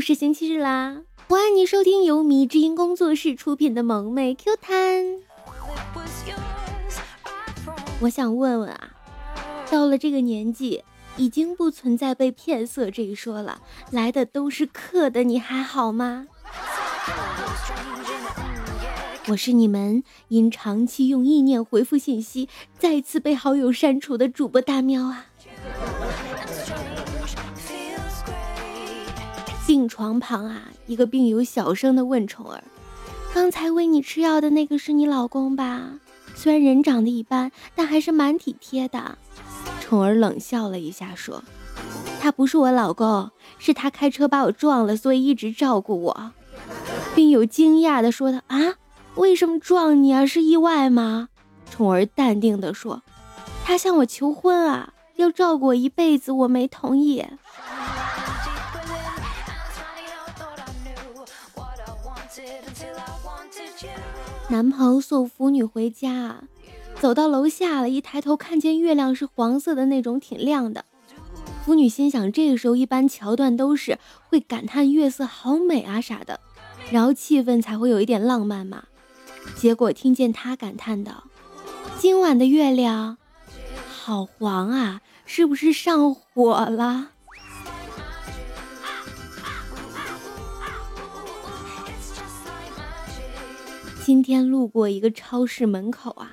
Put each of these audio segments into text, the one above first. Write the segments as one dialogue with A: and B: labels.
A: 又是星期日啦！欢迎你收听由迷之音工作室出品的萌妹 Q 弹。我想问问啊，到了这个年纪，已经不存在被骗色这一说了，来的都是客的，你还好吗？我是你们因长期用意念回复信息，再次被好友删除的主播大喵啊！病床旁啊，一个病友小声的问宠儿：“刚才喂你吃药的那个是你老公吧？虽然人长得一般，但还是蛮体贴的。”宠儿冷笑了一下说：“他不是我老公，是他开车把我撞了，所以一直照顾我。”病友惊讶的说：“的啊，为什么撞你啊？是意外吗？”宠儿淡定的说：“他向我求婚啊，要照顾我一辈子，我没同意。”男朋友送腐女回家，走到楼下了，一抬头看见月亮是黄色的那种，挺亮的。腐女心想，这个时候一般桥段都是会感叹月色好美啊啥的，然后气氛才会有一点浪漫嘛。结果听见他感叹道：“今晚的月亮好黄啊，是不是上火了？”今天路过一个超市门口啊，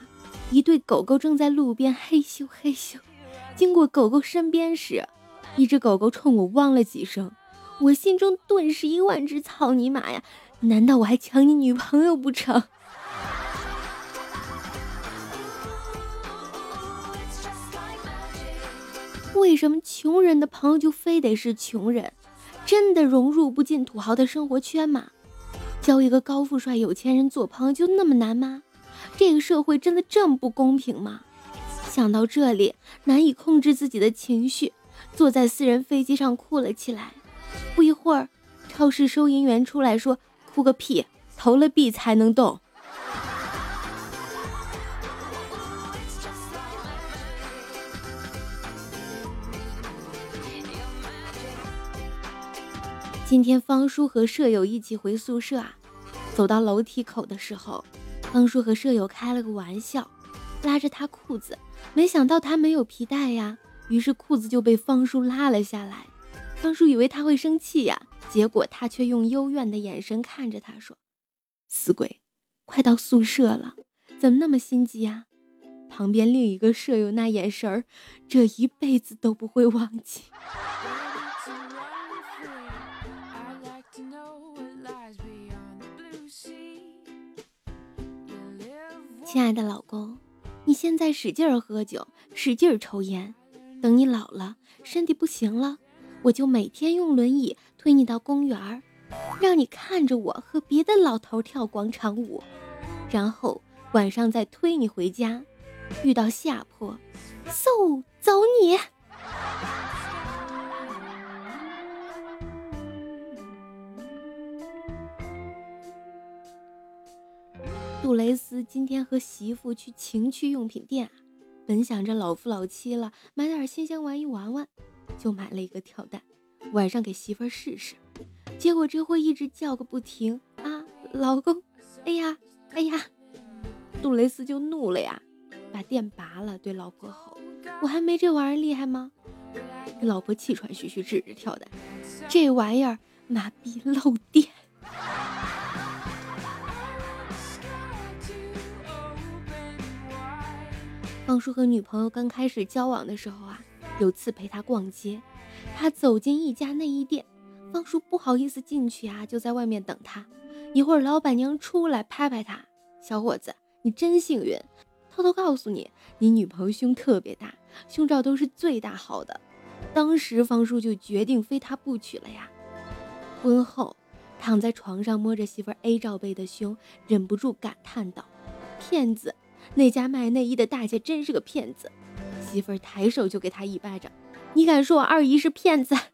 A: 一对狗狗正在路边嘿咻嘿咻。经过狗狗身边时，一只狗狗冲我汪了几声，我心中顿时一万只草泥马呀！难道我还抢你女朋友不成？为什么穷人的朋友就非得是穷人？真的融入不进土豪的生活圈吗？交一个高富帅有钱人做朋友就那么难吗？这个社会真的这么不公平吗？想到这里，难以控制自己的情绪，坐在私人飞机上哭了起来。不一会儿，超市收银员出来说：“哭个屁，投了币才能动。”今天方叔和舍友一起回宿舍啊，走到楼梯口的时候，方叔和舍友开了个玩笑，拉着他裤子，没想到他没有皮带呀，于是裤子就被方叔拉了下来。方叔以为他会生气呀，结果他却用幽怨的眼神看着他说：“死鬼，快到宿舍了，怎么那么心急呀？”旁边另一个舍友那眼神儿，这一辈子都不会忘记。亲爱的老公，你现在使劲儿喝酒，使劲儿抽烟，等你老了，身体不行了，我就每天用轮椅推你到公园儿，让你看着我和别的老头跳广场舞，然后晚上再推你回家，遇到下坡，嗖走你。杜蕾斯今天和媳妇去情趣用品店啊，本想着老夫老妻了，买点新鲜玩意玩玩，就买了一个跳蛋，晚上给媳妇试试。结果这货一直叫个不停啊，老公，哎呀，哎呀，杜蕾斯就怒了呀，把电拔了，对老婆吼：“我还没这玩意儿厉害吗？”老婆气喘吁吁指着跳蛋，这玩意儿麻痹漏电。方叔和女朋友刚开始交往的时候啊，有次陪他逛街，他走进一家内衣店，方叔不好意思进去啊，就在外面等他。一会儿老板娘出来拍拍他，小伙子，你真幸运。偷偷告诉你，你女朋友胸特别大，胸罩都是最大号的。当时方叔就决定非她不娶了呀。婚后，躺在床上摸着媳妇 A 罩杯的胸，忍不住感叹道：“骗子。”那家卖内衣的大姐真是个骗子，媳妇儿抬手就给他一巴掌。你敢说我二姨是骗子？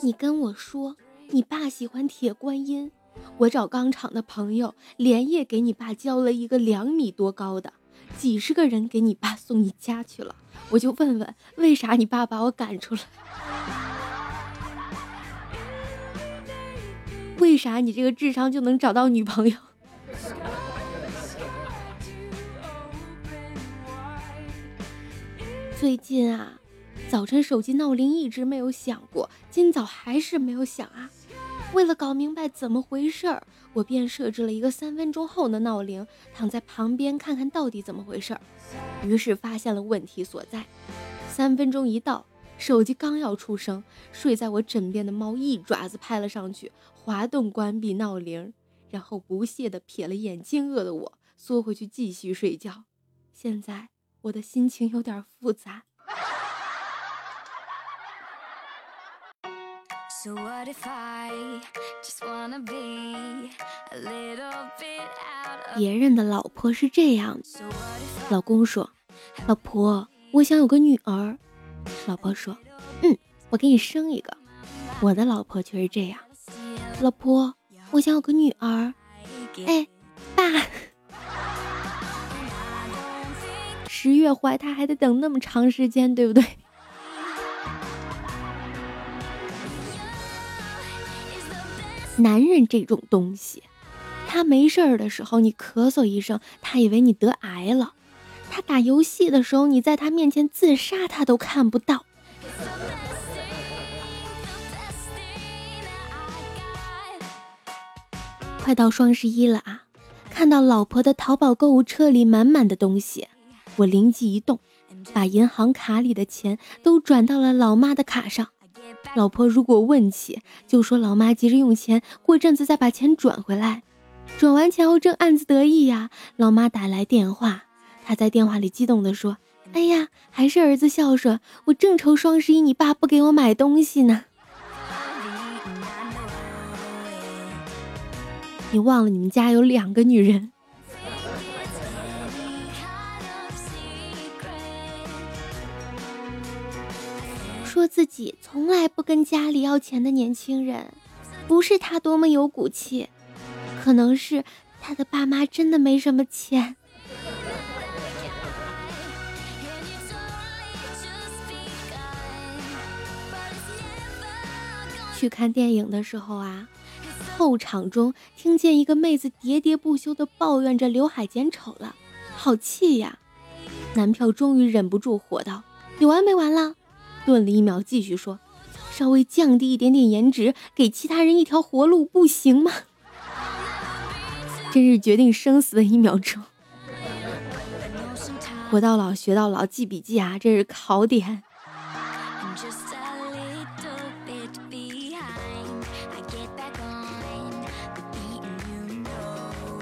A: 你跟我说你爸喜欢铁观音，我找钢厂的朋友连夜给你爸交了一个两米多高的，几十个人给你爸送你家去了，我就问问，为啥你爸把我赶出来？为啥你这个智商就能找到女朋友？最近啊，早晨手机闹铃一直没有响过，今早还是没有响啊。为了搞明白怎么回事儿，我便设置了一个三分钟后的闹铃，躺在旁边看看到底怎么回事儿。于是发现了问题所在。三分钟一到，手机刚要出声，睡在我枕边的猫一爪子拍了上去，滑动关闭闹铃，然后不屑地瞥了眼惊愕的我，缩回去继续睡觉。现在。我的心情有点复杂。别人的老婆是这样的：老公说，老婆，我想有个女儿。老婆说，嗯，我给你生一个。我的老婆却是这样：老婆，我想有个女儿。哎，爸。十月怀胎还得等那么长时间，对不对？男人这种东西，他没事儿的时候你咳嗽一声，他以为你得癌了；他打游戏的时候，你在他面前自杀，他都看不到。快到双十一了啊！看到老婆的淘宝购物车里满满的东西。我灵机一动，把银行卡里的钱都转到了老妈的卡上。老婆如果问起，就说老妈急着用钱，过阵子再把钱转回来。转完钱后正暗自得意呀，老妈打来电话，她在电话里激动地说：“哎呀，还是儿子孝顺，我正愁双十一你爸不给我买东西呢。”你忘了你们家有两个女人？自己从来不跟家里要钱的年轻人，不是他多么有骨气，可能是他的爸妈真的没什么钱。去看电影的时候啊，后场中听见一个妹子喋喋不休的抱怨着刘海剪丑了，好气呀！男票终于忍不住火道：“有完没完了？”顿了一秒，继续说：“稍微降低一点点颜值，给其他人一条活路，不行吗？” 真是决定生死的一秒钟。活到老学到老，记笔记啊，这是考点。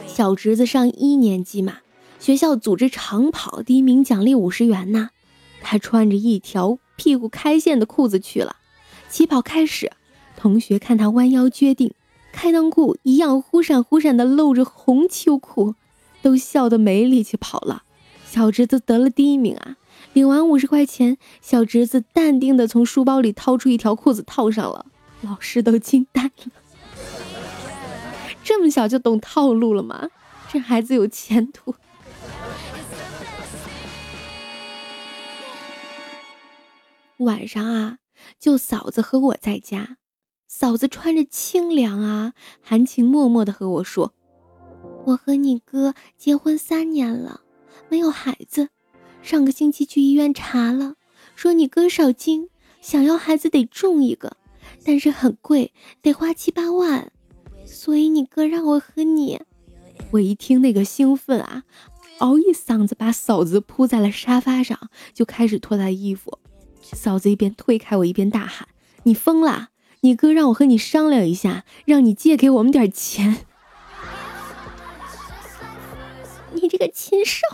A: 小侄子上一年级嘛，学校组织长跑，第一名奖励五十元呢。他穿着一条。屁股开线的裤子去了，起跑开始，同学看他弯腰撅腚，开裆裤一样忽闪忽闪的露着红秋裤，都笑得没力气跑了。小侄子得了第一名啊！领完五十块钱，小侄子淡定的从书包里掏出一条裤子套上了，老师都惊呆了。这么小就懂套路了吗？这孩子有前途。晚上啊，就嫂子和我在家，嫂子穿着清凉啊，含情脉脉的和我说：“我和你哥结婚三年了，没有孩子。上个星期去医院查了，说你哥少精，想要孩子得种一个，但是很贵，得花七八万。所以你哥让我和你。”我一听那个兴奋啊，嗷一嗓子把嫂子扑在了沙发上，就开始脱她衣服。嫂子一边推开我，一边大喊：“你疯了！你哥让我和你商量一下，让你借给我们点钱。你这个禽兽！”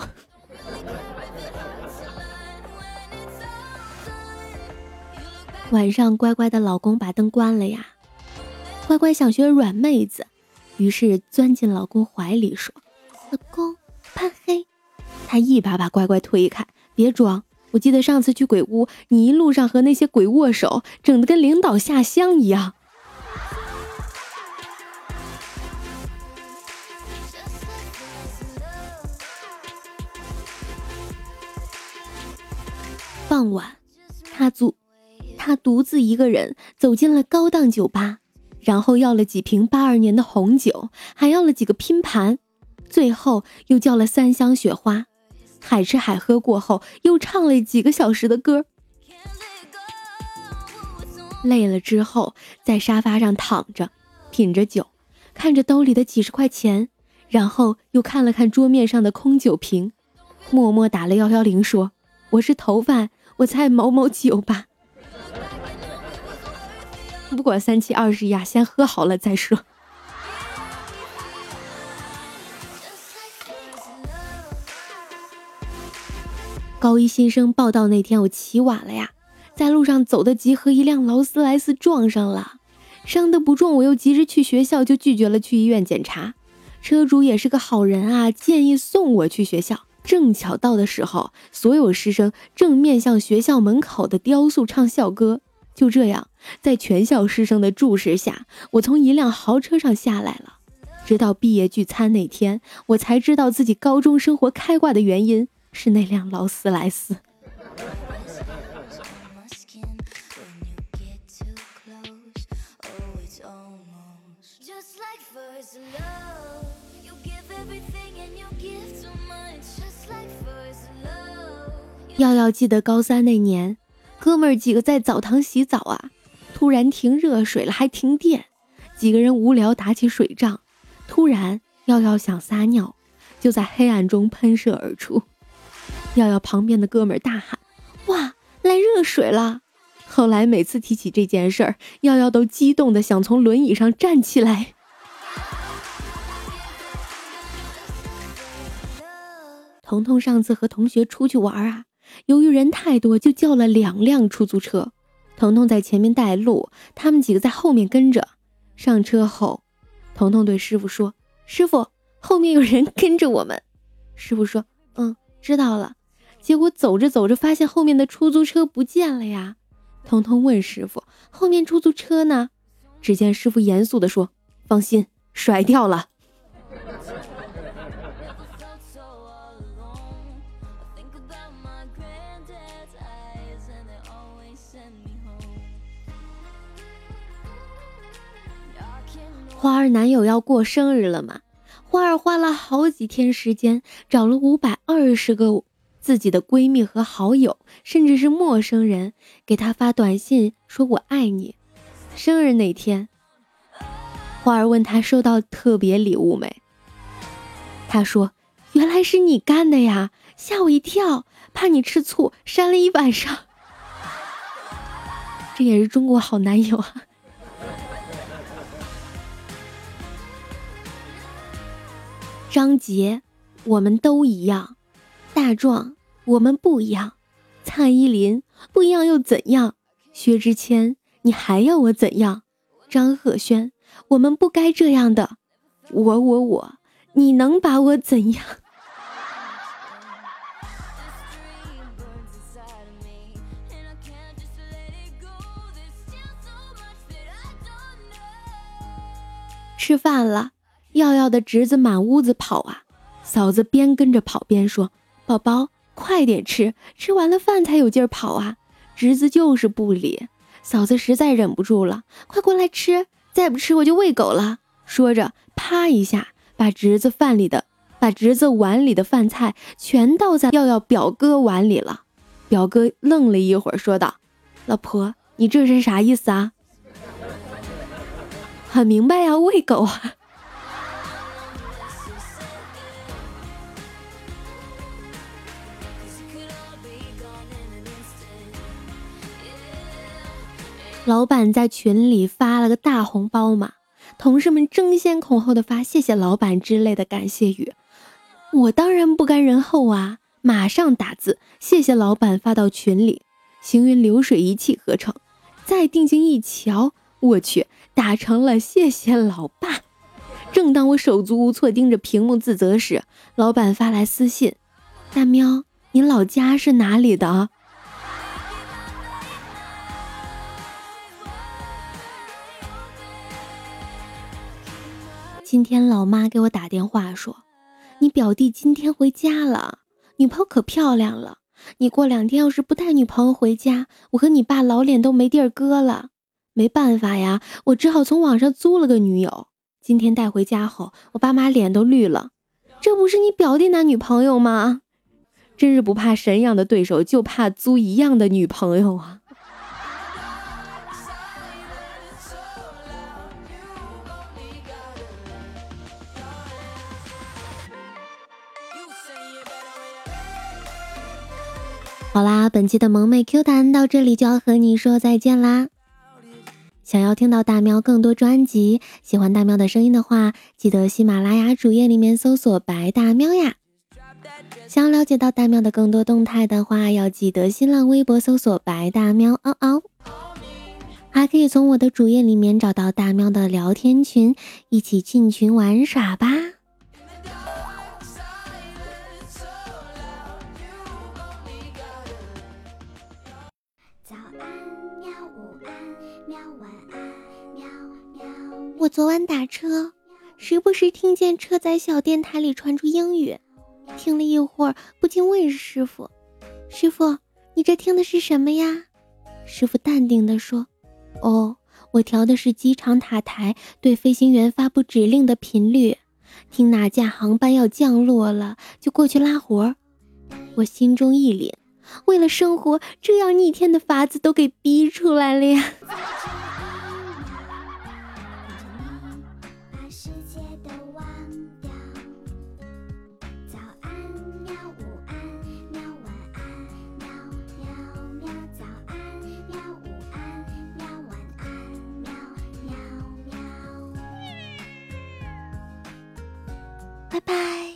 A: 晚上，乖乖的老公把灯关了呀。乖乖想学软妹子，于是钻进老公怀里说：“老公，怕黑。”他一把把乖乖推开，别装。我记得上次去鬼屋，你一路上和那些鬼握手，整的跟领导下乡一样。傍晚，他独他独自一个人走进了高档酒吧，然后要了几瓶八二年的红酒，还要了几个拼盘，最后又叫了三箱雪花。海吃海喝过后，又唱了几个小时的歌。累了之后，在沙发上躺着，品着酒，看着兜里的几十块钱，然后又看了看桌面上的空酒瓶，默默打了幺幺零，说：“我是头发，我猜某某酒吧。”不管三七二十一啊，先喝好了再说。高一新生报道那天，我起晚了呀。在路上走得急，和一辆劳斯莱斯撞上了，伤得不重。我又急着去学校，就拒绝了去医院检查。车主也是个好人啊，建议送我去学校。正巧到的时候，所有师生正面向学校门口的雕塑唱校歌。就这样，在全校师生的注视下，我从一辆豪车上下来了。直到毕业聚餐那天，我才知道自己高中生活开挂的原因是那辆劳斯莱斯。耀耀记得高三那年，哥们儿几个在澡堂洗澡啊，突然停热水了，还停电，几个人无聊打起水仗。突然，耀耀想撒尿，就在黑暗中喷射而出。耀耀旁边的哥们儿大喊：“哇，来热水了！”后来每次提起这件事儿，耀耀都激动的想从轮椅上站起来。彤彤上次和同学出去玩啊。由于人太多，就叫了两辆出租车。彤彤在前面带路，他们几个在后面跟着。上车后，彤彤对师傅说：“师傅，后面有人跟着我们。”师傅说：“嗯，知道了。”结果走着走着，发现后面的出租车不见了呀。彤彤问师傅：“后面出租车呢？”只见师傅严肃地说：“放心，甩掉了。”花儿男友要过生日了嘛？花儿花了好几天时间，找了五百二十个自己的闺蜜和好友，甚至是陌生人，给他发短信说我爱你。生日那天，花儿问他收到特别礼物没？他说原来是你干的呀，吓我一跳，怕你吃醋，删了一晚上。这也是中国好男友啊。张杰，我们都一样；大壮，我们不一样；蔡依林，不一样又怎样？薛之谦，你还要我怎样？张赫宣，我们不该这样的。我我我，你能把我怎样？吃饭了。耀耀的侄子满屋子跑啊，嫂子边跟着跑边说：“宝宝，快点吃，吃完了饭才有劲儿跑啊。”侄子就是不理，嫂子实在忍不住了：“快过来吃，再不吃我就喂狗了。”说着，啪一下把侄子饭里的、把侄子碗里的饭菜全倒在耀耀表哥碗里了。表哥愣了一会儿，说道：“老婆，你这是啥意思啊？”很明白呀，喂狗啊。老板在群里发了个大红包嘛，同事们争先恐后的发谢谢老板之类的感谢语，我当然不甘人后啊，马上打字谢谢老板发到群里，行云流水一气呵成。再定睛一瞧，我去，打成了谢谢老爸。正当我手足无措盯着屏幕自责时，老板发来私信：大喵，你老家是哪里的？今天老妈给我打电话说，你表弟今天回家了，女朋友可漂亮了，你过两天要是不带女朋友回家，我和你爸老脸都没地儿搁了。没办法呀，我只好从网上租了个女友。今天带回家后，我爸妈脸都绿了。这不是你表弟男女朋友吗？真是不怕神一样的对手，就怕租一样的女朋友啊！好啦，本期的萌妹 Q 弹到这里就要和你说再见啦。想要听到大喵更多专辑，喜欢大喵的声音的话，记得喜马拉雅主页里面搜索“白大喵”呀。想要了解到大喵的更多动态的话，要记得新浪微博搜索“白大喵”嗷嗷。还可以从我的主页里面找到大喵的聊天群，一起进群玩耍吧。晚安，喵。晚安，喵喵我昨晚打车，时不时听见车载小电台里传出英语，听了一会儿，不禁问师傅：“师傅，你这听的是什么呀？”师傅淡定地说：“哦，我调的是机场塔台对飞行员发布指令的频率，听哪架航班要降落了，就过去拉活。”我心中一凛，为了生活，这样逆天的法子都给逼出来了呀！拜拜。